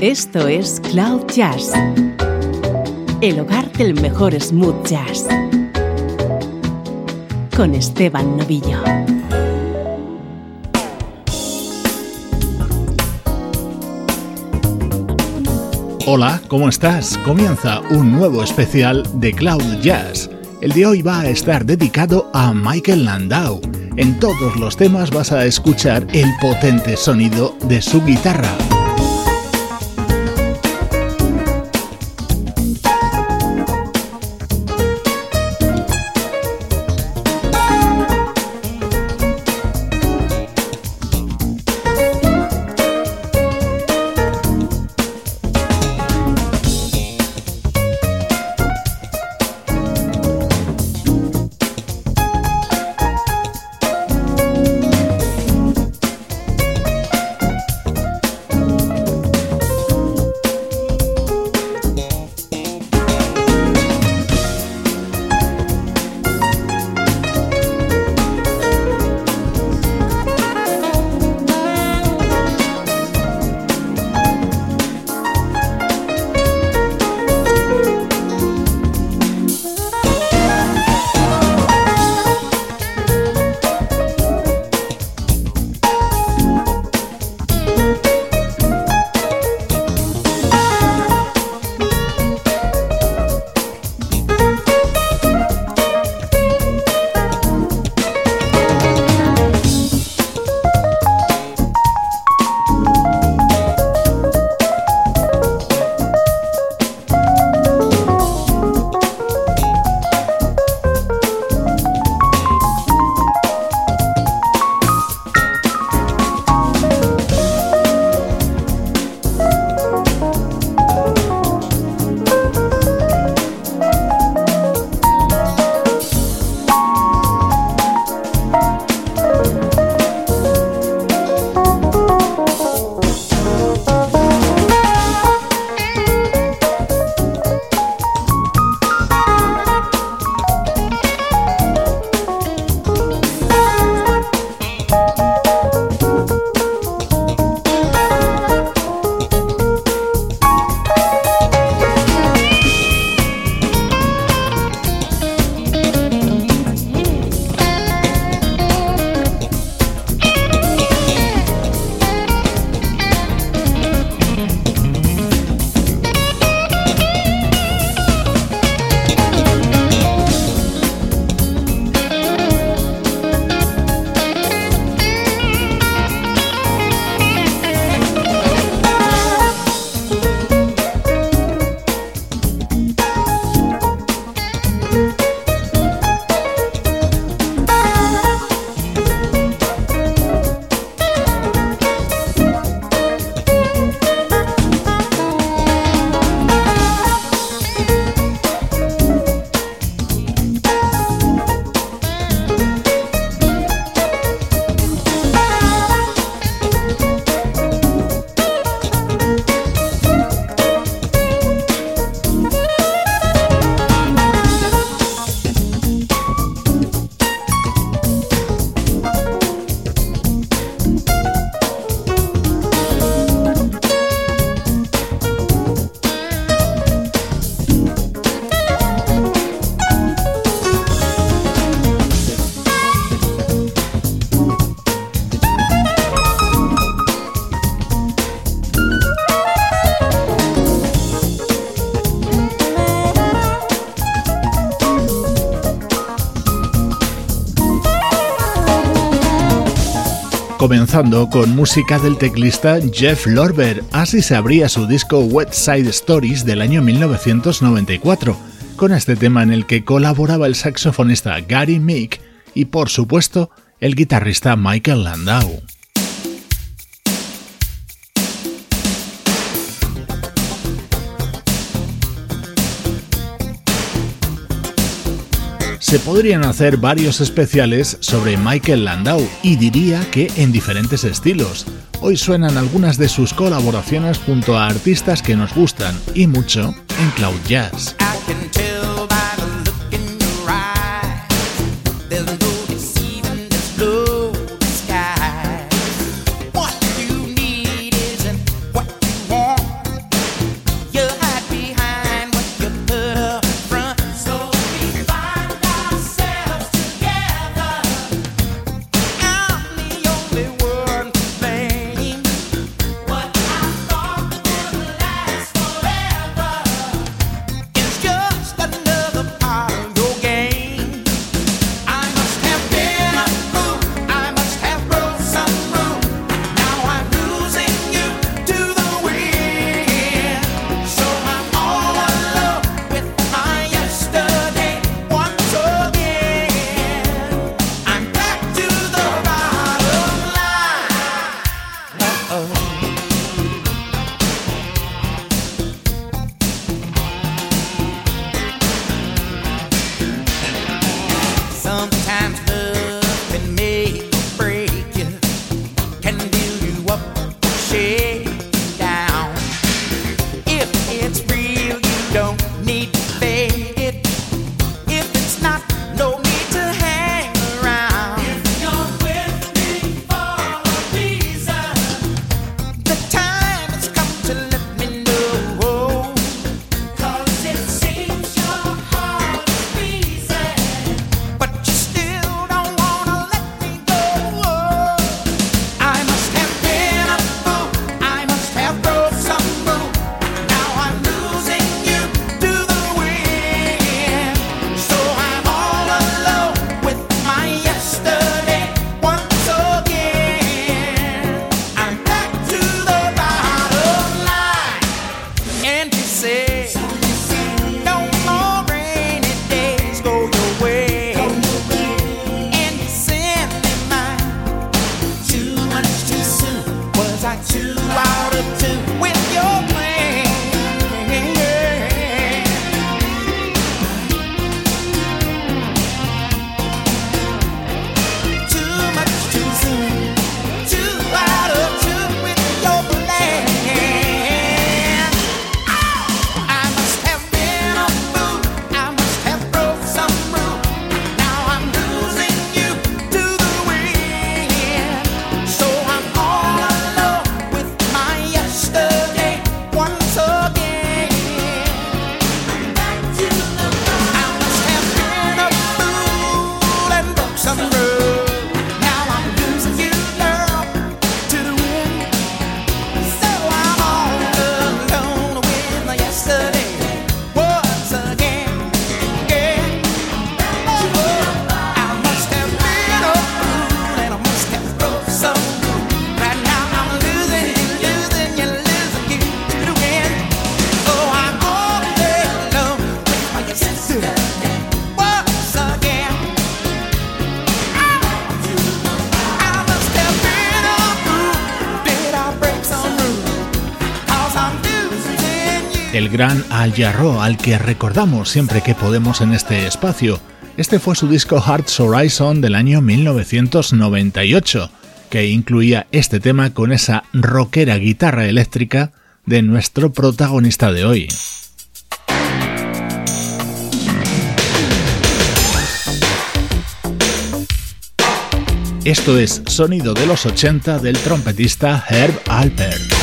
Esto es Cloud Jazz, el hogar del mejor smooth jazz, con Esteban Novillo. Hola, ¿cómo estás? Comienza un nuevo especial de Cloud Jazz. El de hoy va a estar dedicado a Michael Landau. En todos los temas vas a escuchar el potente sonido de su guitarra. Comenzando con música del teclista Jeff Lorber, así se abría su disco Wet Side Stories del año 1994, con este tema en el que colaboraba el saxofonista Gary Meek y por supuesto el guitarrista Michael Landau. Se podrían hacer varios especiales sobre Michael Landau y diría que en diferentes estilos. Hoy suenan algunas de sus colaboraciones junto a artistas que nos gustan y mucho en Cloud Jazz. Gran Al Jarreau, al que recordamos siempre que podemos en este espacio. Este fue su disco Hearts Horizon del año 1998, que incluía este tema con esa rockera guitarra eléctrica de nuestro protagonista de hoy. Esto es Sonido de los 80 del trompetista Herb Alpert.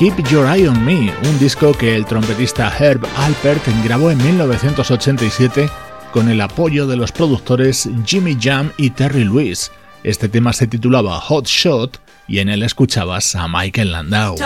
Keep Your Eye on Me, un disco que el trompetista Herb Alpert grabó en 1987 con el apoyo de los productores Jimmy Jam y Terry Lewis. Este tema se titulaba Hot Shot y en él escuchabas a Michael Landau.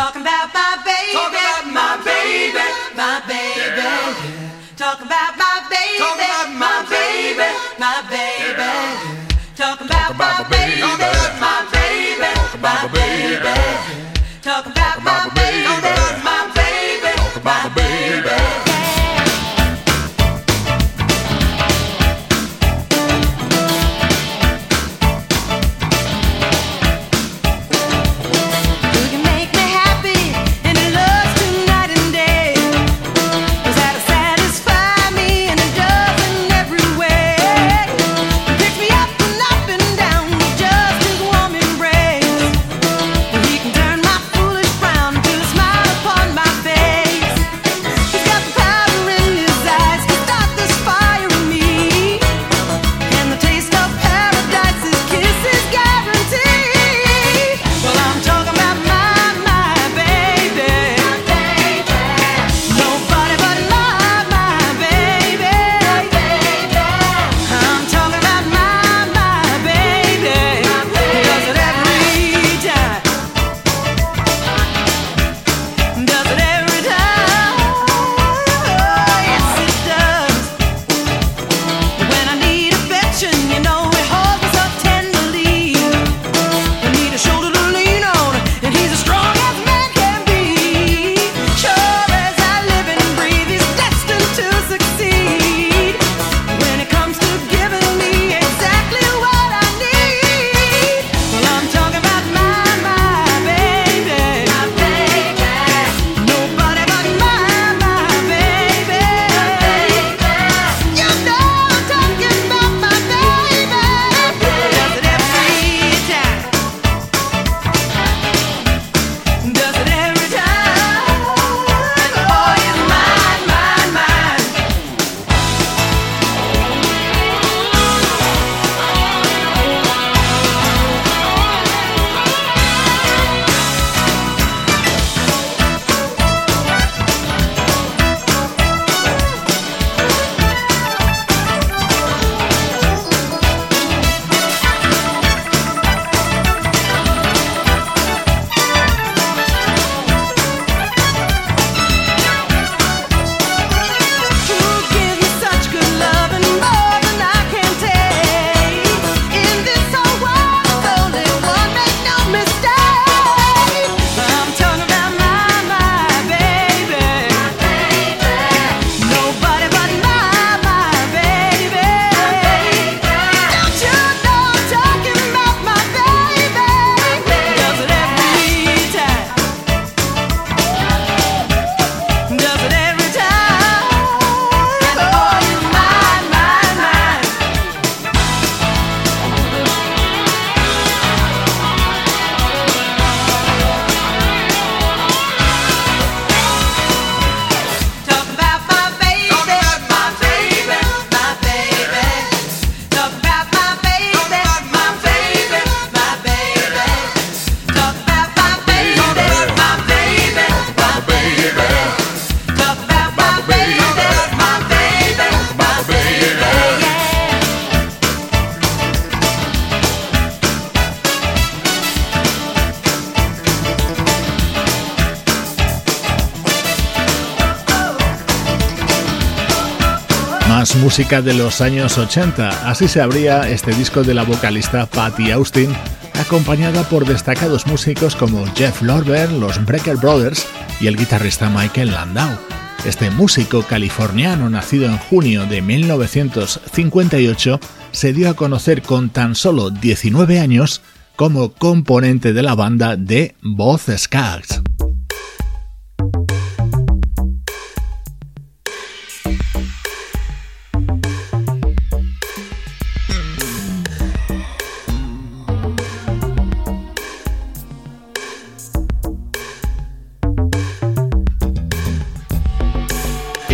Música de los años 80. Así se abría este disco de la vocalista Patty Austin, acompañada por destacados músicos como Jeff Lorber, los Breaker Brothers y el guitarrista Michael Landau. Este músico californiano nacido en junio de 1958 se dio a conocer con tan solo 19 años como componente de la banda de Both Skaggs.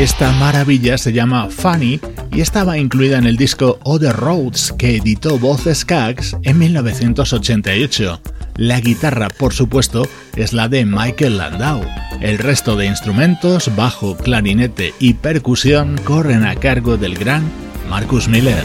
Esta maravilla se llama Funny y estaba incluida en el disco Other Roads que editó Voz Skaggs en 1988. La guitarra, por supuesto, es la de Michael Landau. El resto de instrumentos, bajo, clarinete y percusión corren a cargo del gran Marcus Miller.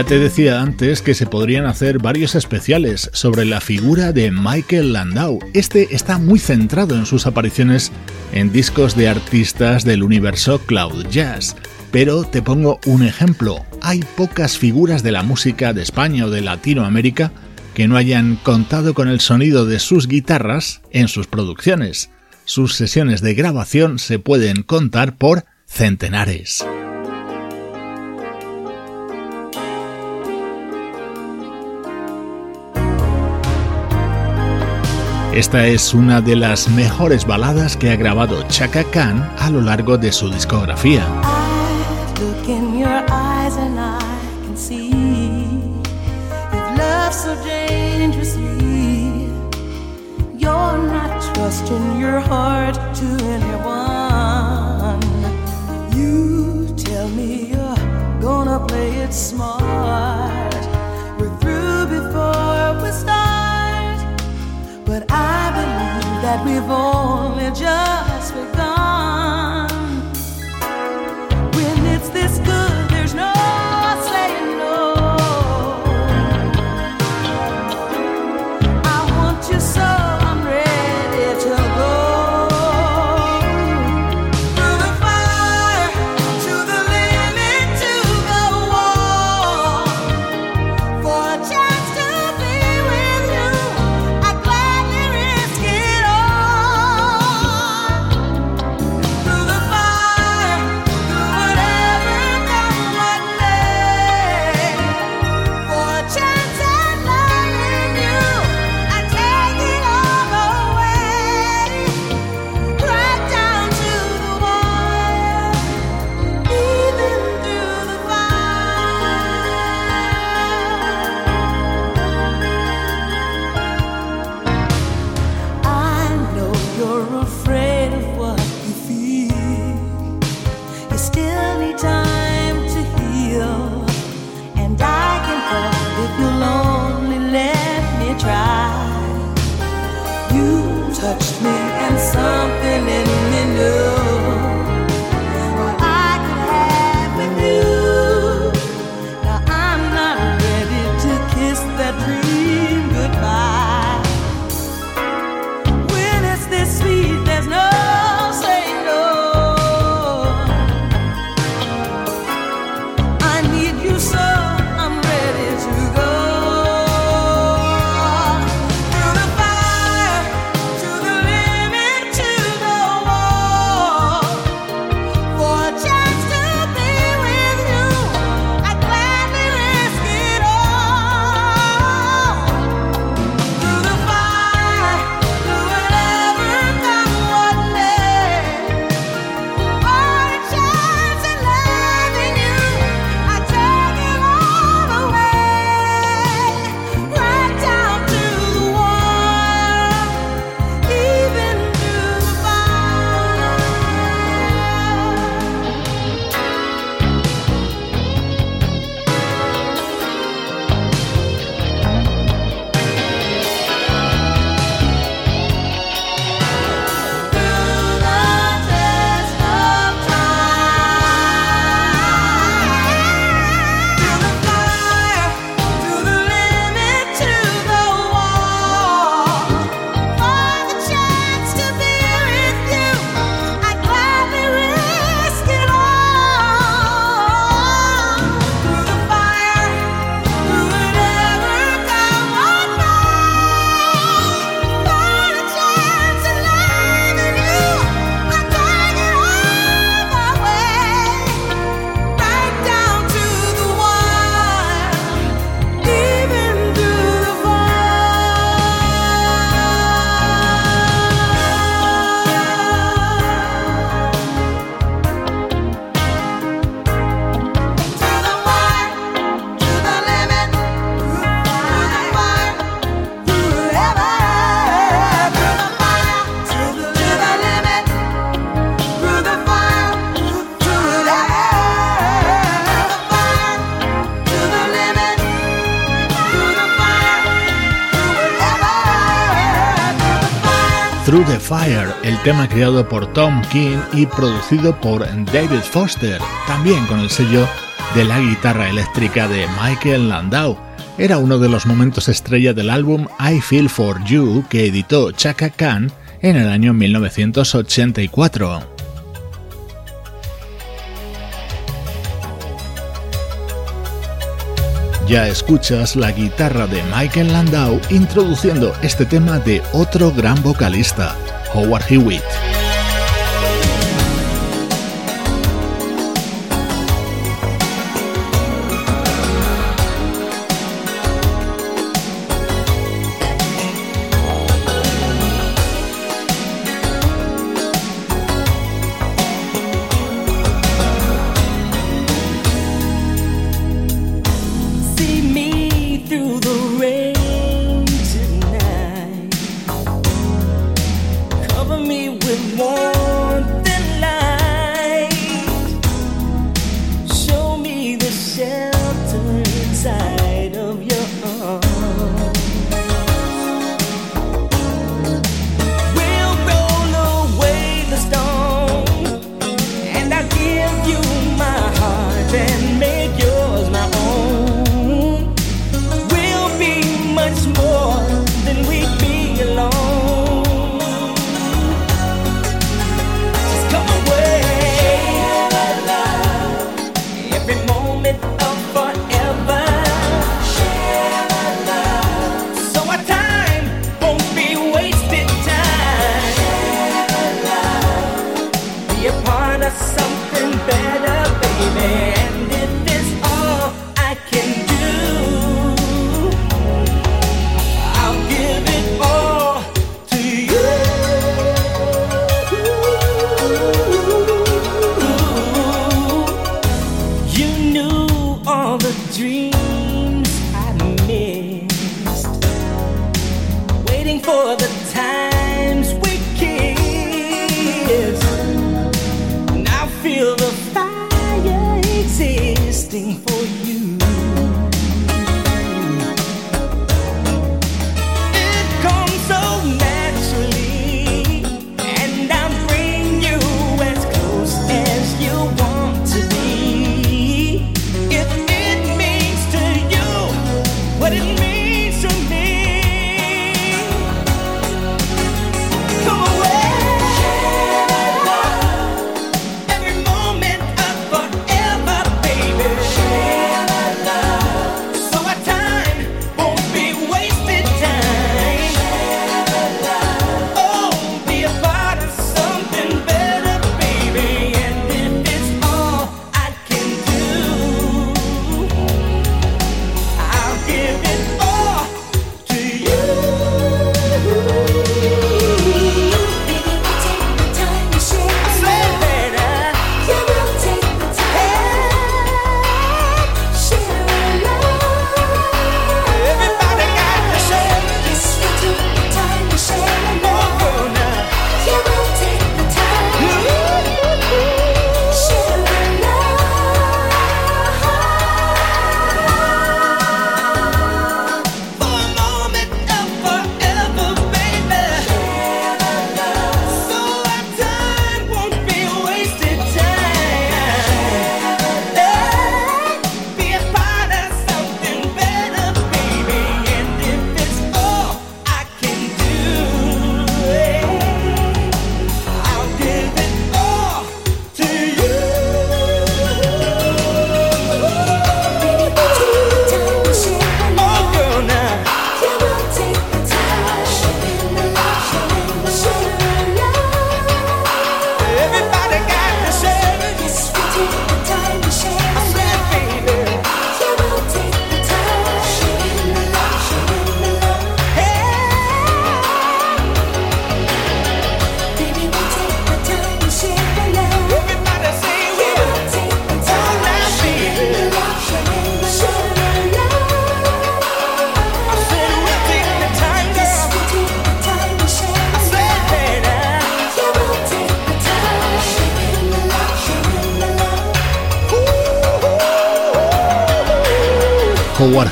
Ya te decía antes que se podrían hacer varios especiales sobre la figura de Michael Landau. Este está muy centrado en sus apariciones en discos de artistas del universo Cloud Jazz. Pero te pongo un ejemplo. Hay pocas figuras de la música de España o de Latinoamérica que no hayan contado con el sonido de sus guitarras en sus producciones. Sus sesiones de grabación se pueden contar por centenares. Esta es una de las mejores baladas que ha grabado Chaka Khan a lo largo de su discografía. That we've only just Fire, el tema creado por Tom King y producido por David Foster, también con el sello de la guitarra eléctrica de Michael Landau. Era uno de los momentos estrella del álbum I Feel For You que editó Chaka Khan en el año 1984. Ya escuchas la guitarra de Michael Landau introduciendo este tema de otro gran vocalista, Howard Hewitt.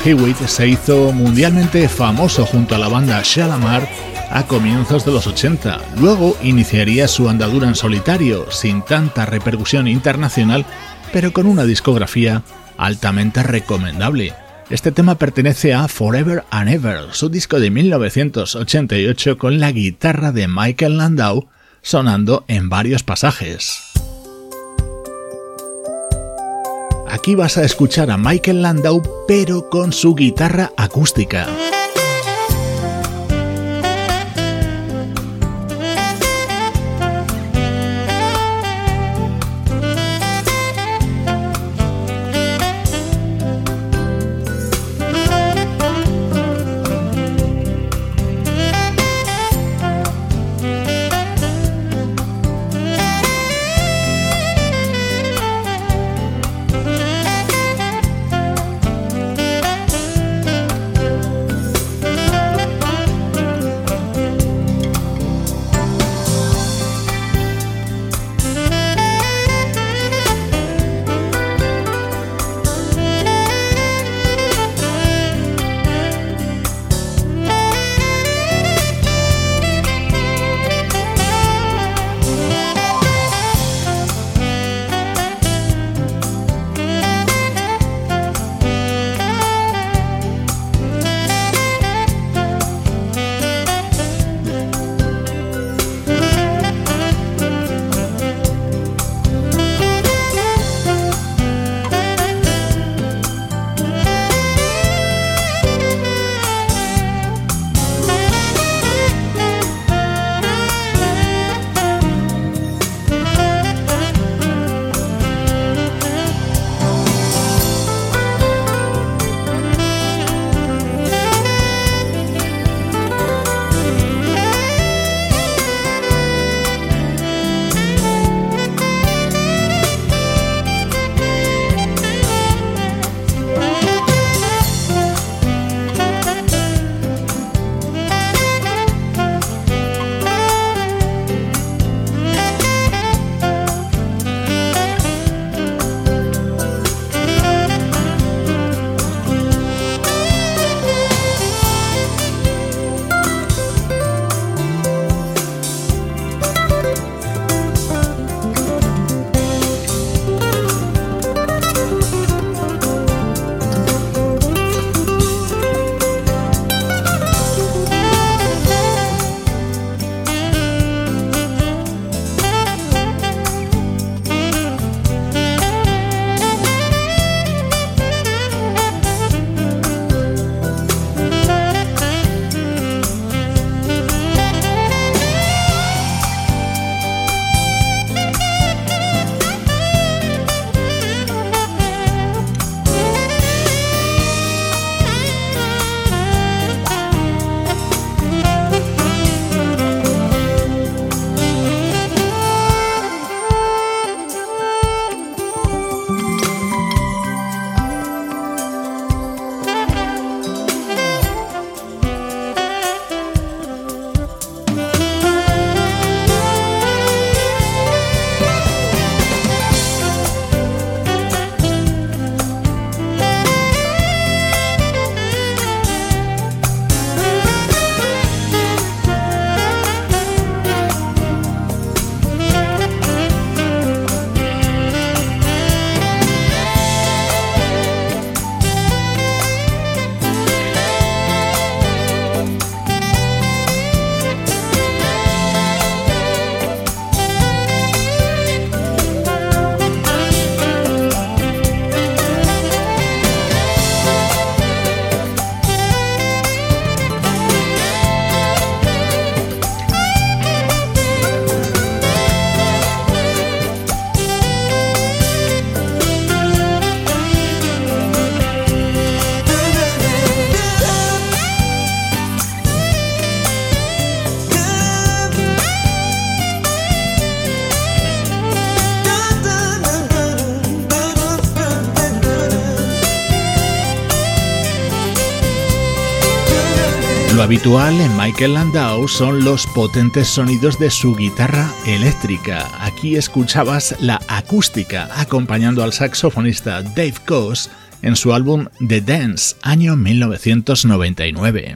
Hewitt se hizo mundialmente famoso junto a la banda Shalamar a comienzos de los 80. Luego iniciaría su andadura en solitario, sin tanta repercusión internacional, pero con una discografía altamente recomendable. Este tema pertenece a Forever and Ever, su disco de 1988 con la guitarra de Michael Landau sonando en varios pasajes. Aquí vas a escuchar a Michael Landau pero con su guitarra acústica. Habitual en Michael Landau son los potentes sonidos de su guitarra eléctrica. Aquí escuchabas la acústica acompañando al saxofonista Dave Coase en su álbum The Dance, año 1999.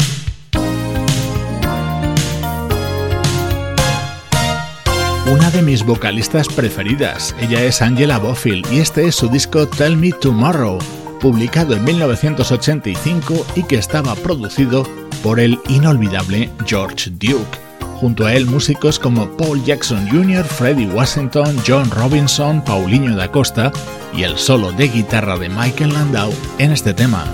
una de mis vocalistas preferidas. Ella es Angela Bofill y este es su disco Tell Me Tomorrow, publicado en 1985 y que estaba producido por el inolvidable George Duke. Junto a él músicos como Paul Jackson Jr., Freddie Washington, John Robinson, Paulinho da Costa y el solo de guitarra de Michael Landau en este tema.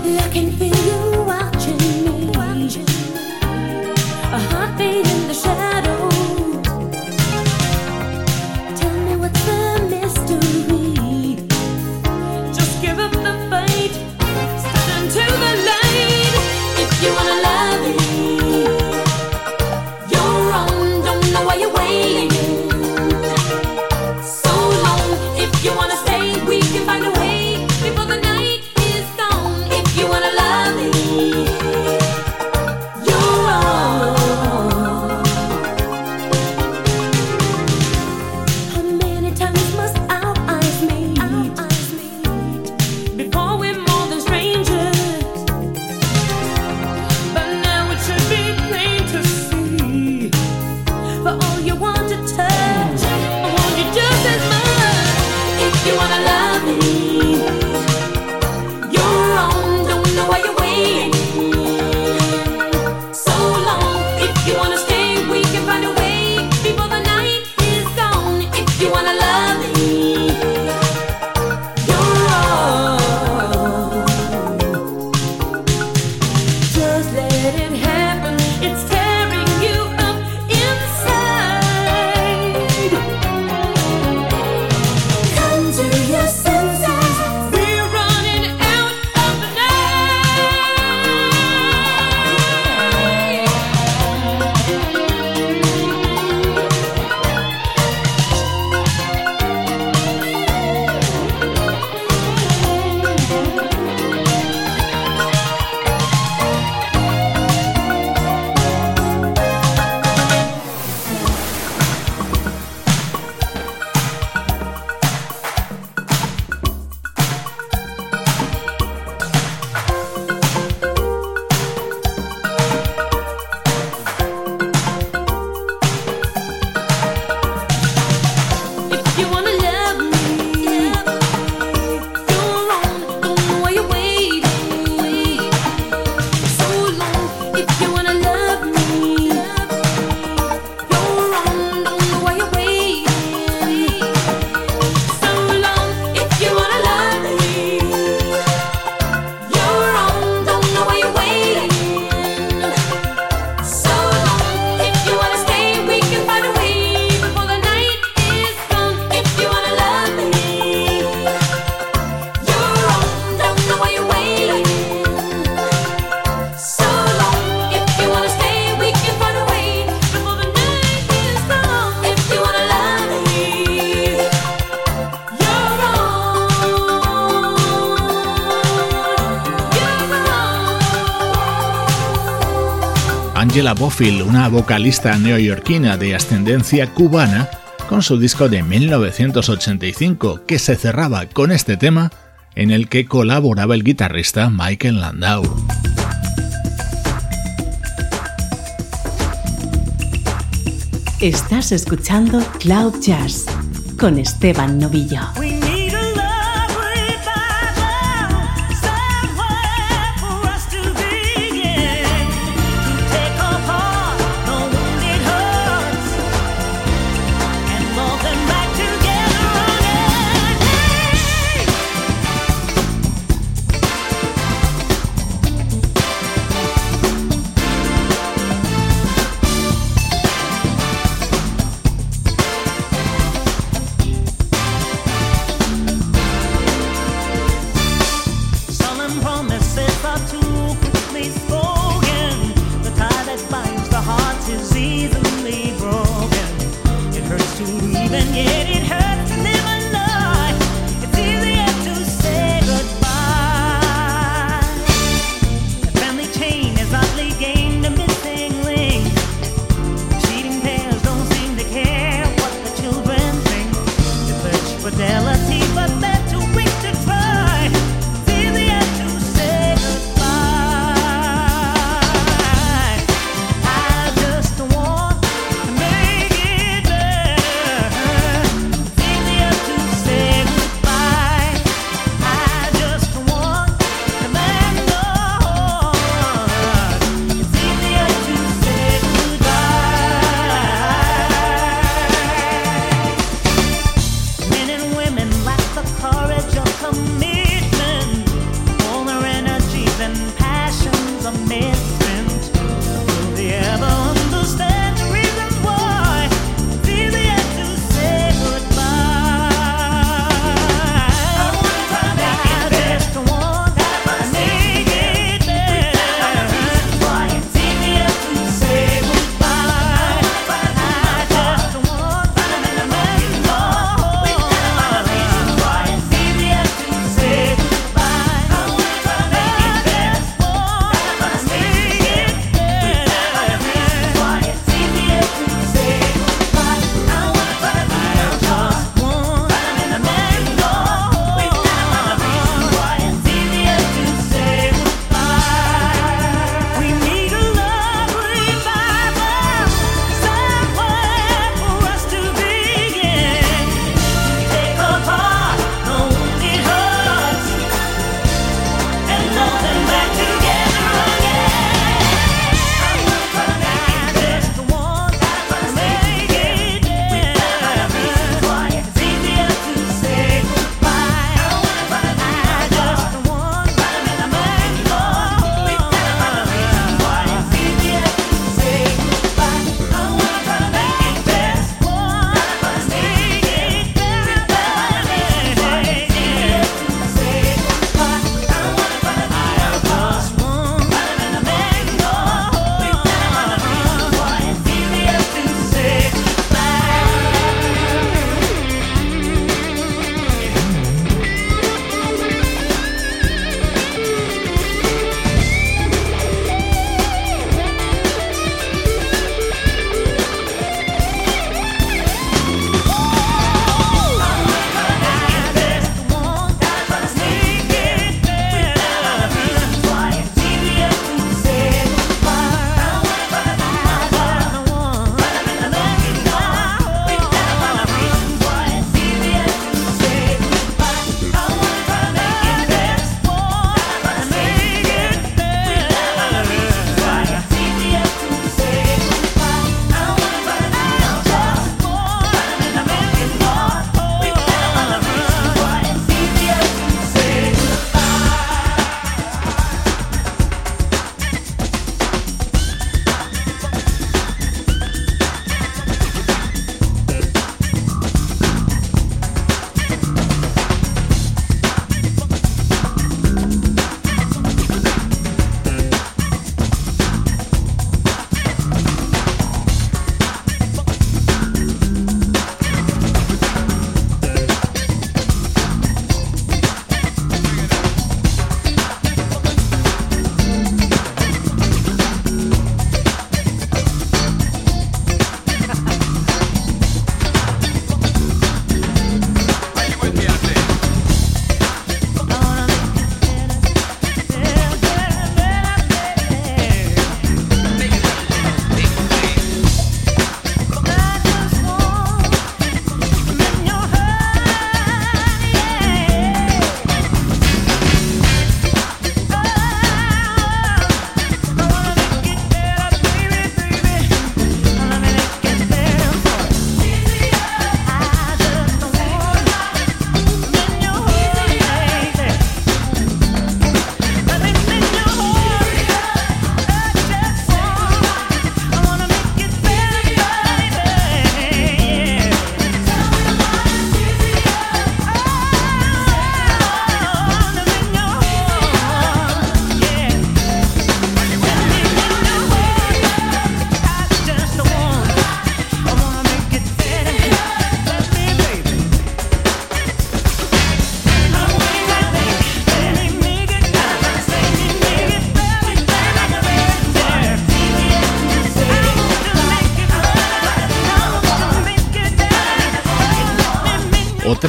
Bofill, una vocalista neoyorquina de ascendencia cubana, con su disco de 1985, que se cerraba con este tema en el que colaboraba el guitarrista Michael Landau. Estás escuchando Cloud Jazz con Esteban Novillo.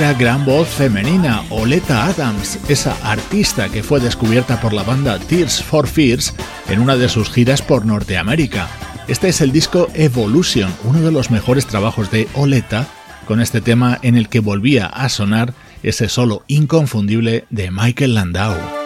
Otra gran voz femenina, Oleta Adams, esa artista que fue descubierta por la banda Tears for Fears en una de sus giras por Norteamérica. Este es el disco Evolution, uno de los mejores trabajos de Oleta, con este tema en el que volvía a sonar ese solo inconfundible de Michael Landau.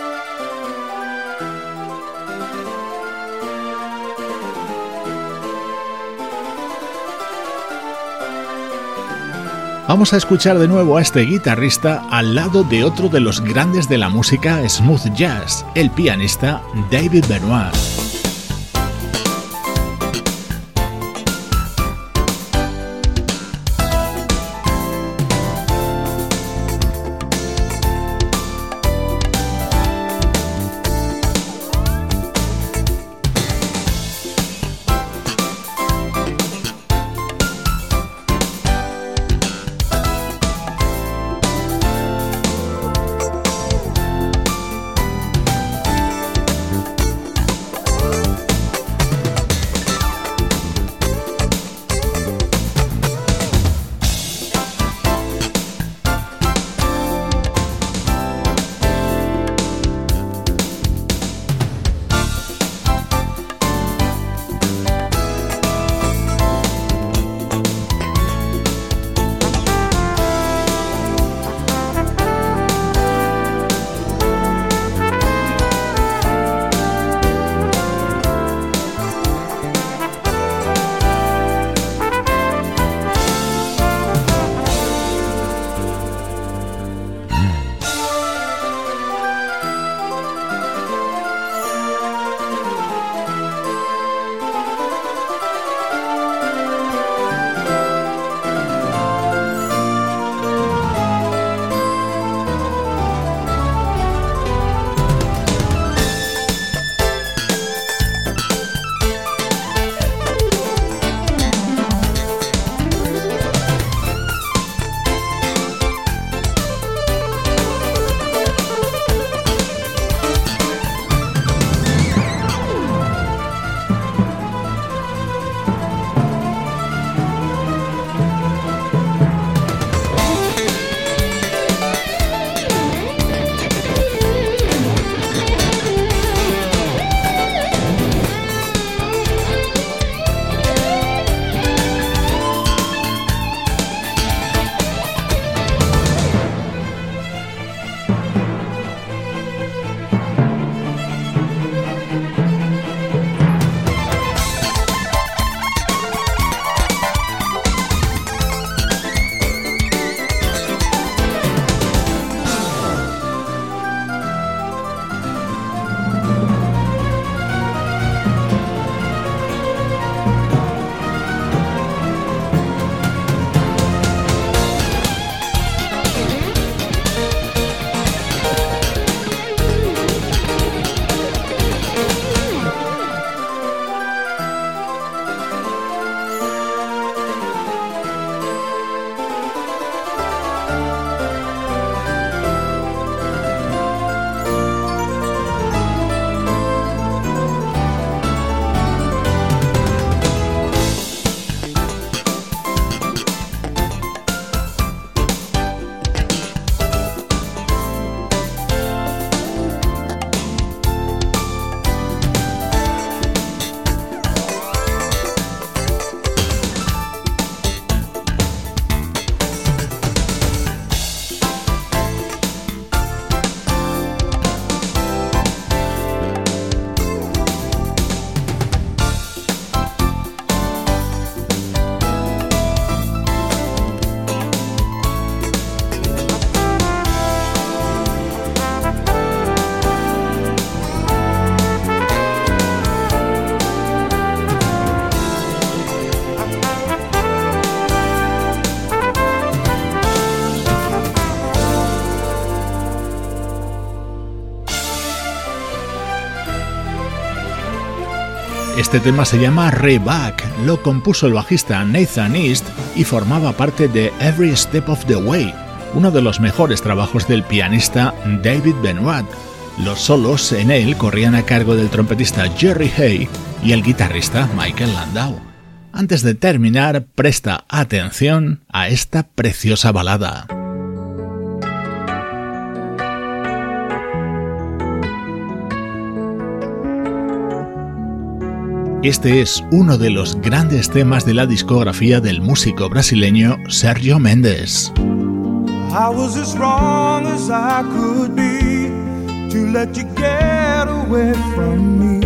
Vamos a escuchar de nuevo a este guitarrista al lado de otro de los grandes de la música smooth jazz, el pianista David Benoit. Este tema se llama Reback, lo compuso el bajista Nathan East y formaba parte de Every Step of the Way, uno de los mejores trabajos del pianista David Benoit. Los solos en él corrían a cargo del trompetista Jerry Hay y el guitarrista Michael Landau. Antes de terminar, presta atención a esta preciosa balada. Este es uno de los grandes temas de la discografía del músico brasileño Sergio Mendes. I was as wrong as I could be to let you get away from me.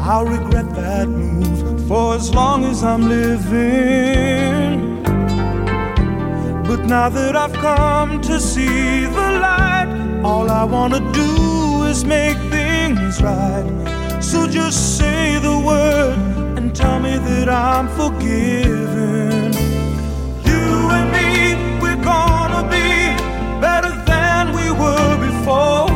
I'll regret that move for as long as I'm living. But now that I've come to see the light, all I wanna do is make things right. So just say the word and tell me that I'm forgiven. You and me, we're gonna be better than we were before.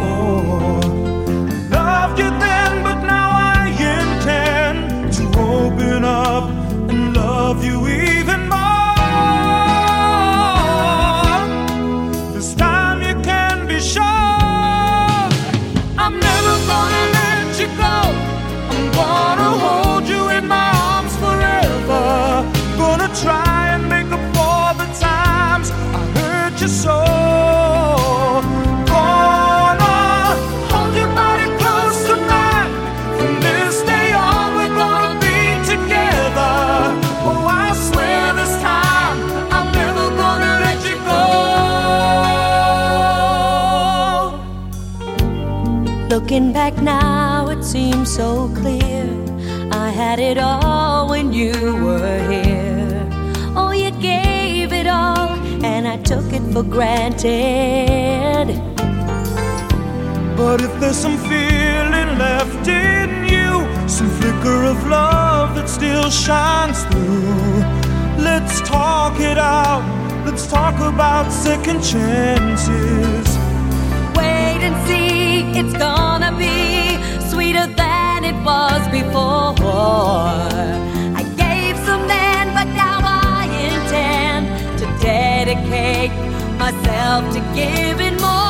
Back now, it seems so clear. I had it all when you were here. Oh, you gave it all, and I took it for granted. But if there's some feeling left in you, some flicker of love that still shines through, let's talk it out. Let's talk about second chances. Wait and see it's gonna be sweeter than it was before. I gave some then, but now I intend to dedicate myself to giving more.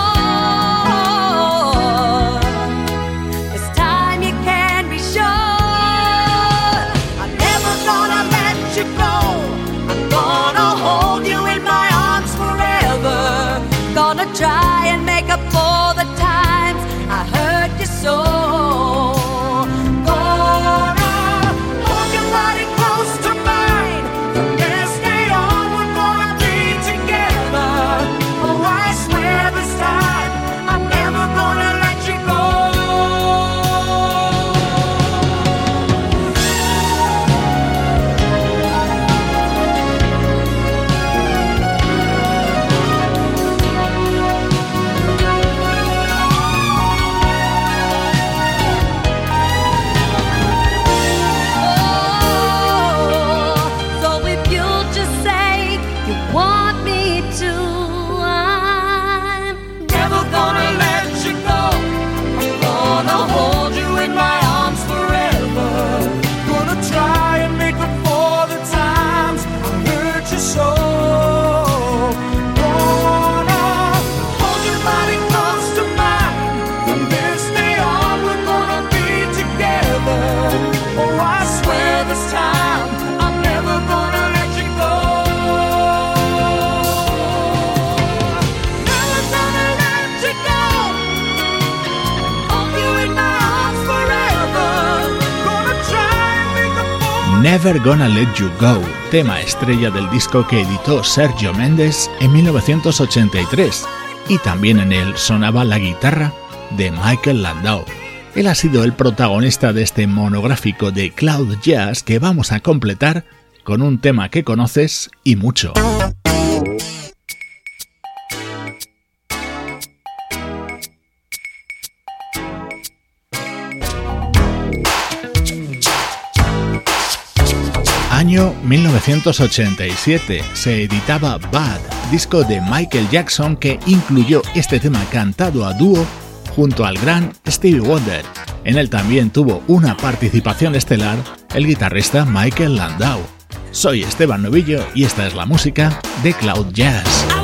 You Go, tema estrella del disco que editó Sergio Méndez en 1983, y también en él sonaba la guitarra de Michael Landau. Él ha sido el protagonista de este monográfico de Cloud Jazz que vamos a completar con un tema que conoces y mucho. 1987 se editaba Bad, disco de Michael Jackson que incluyó este tema cantado a dúo junto al gran Stevie Wonder. En él también tuvo una participación estelar el guitarrista Michael Landau. Soy Esteban Novillo y esta es la música de Cloud Jazz.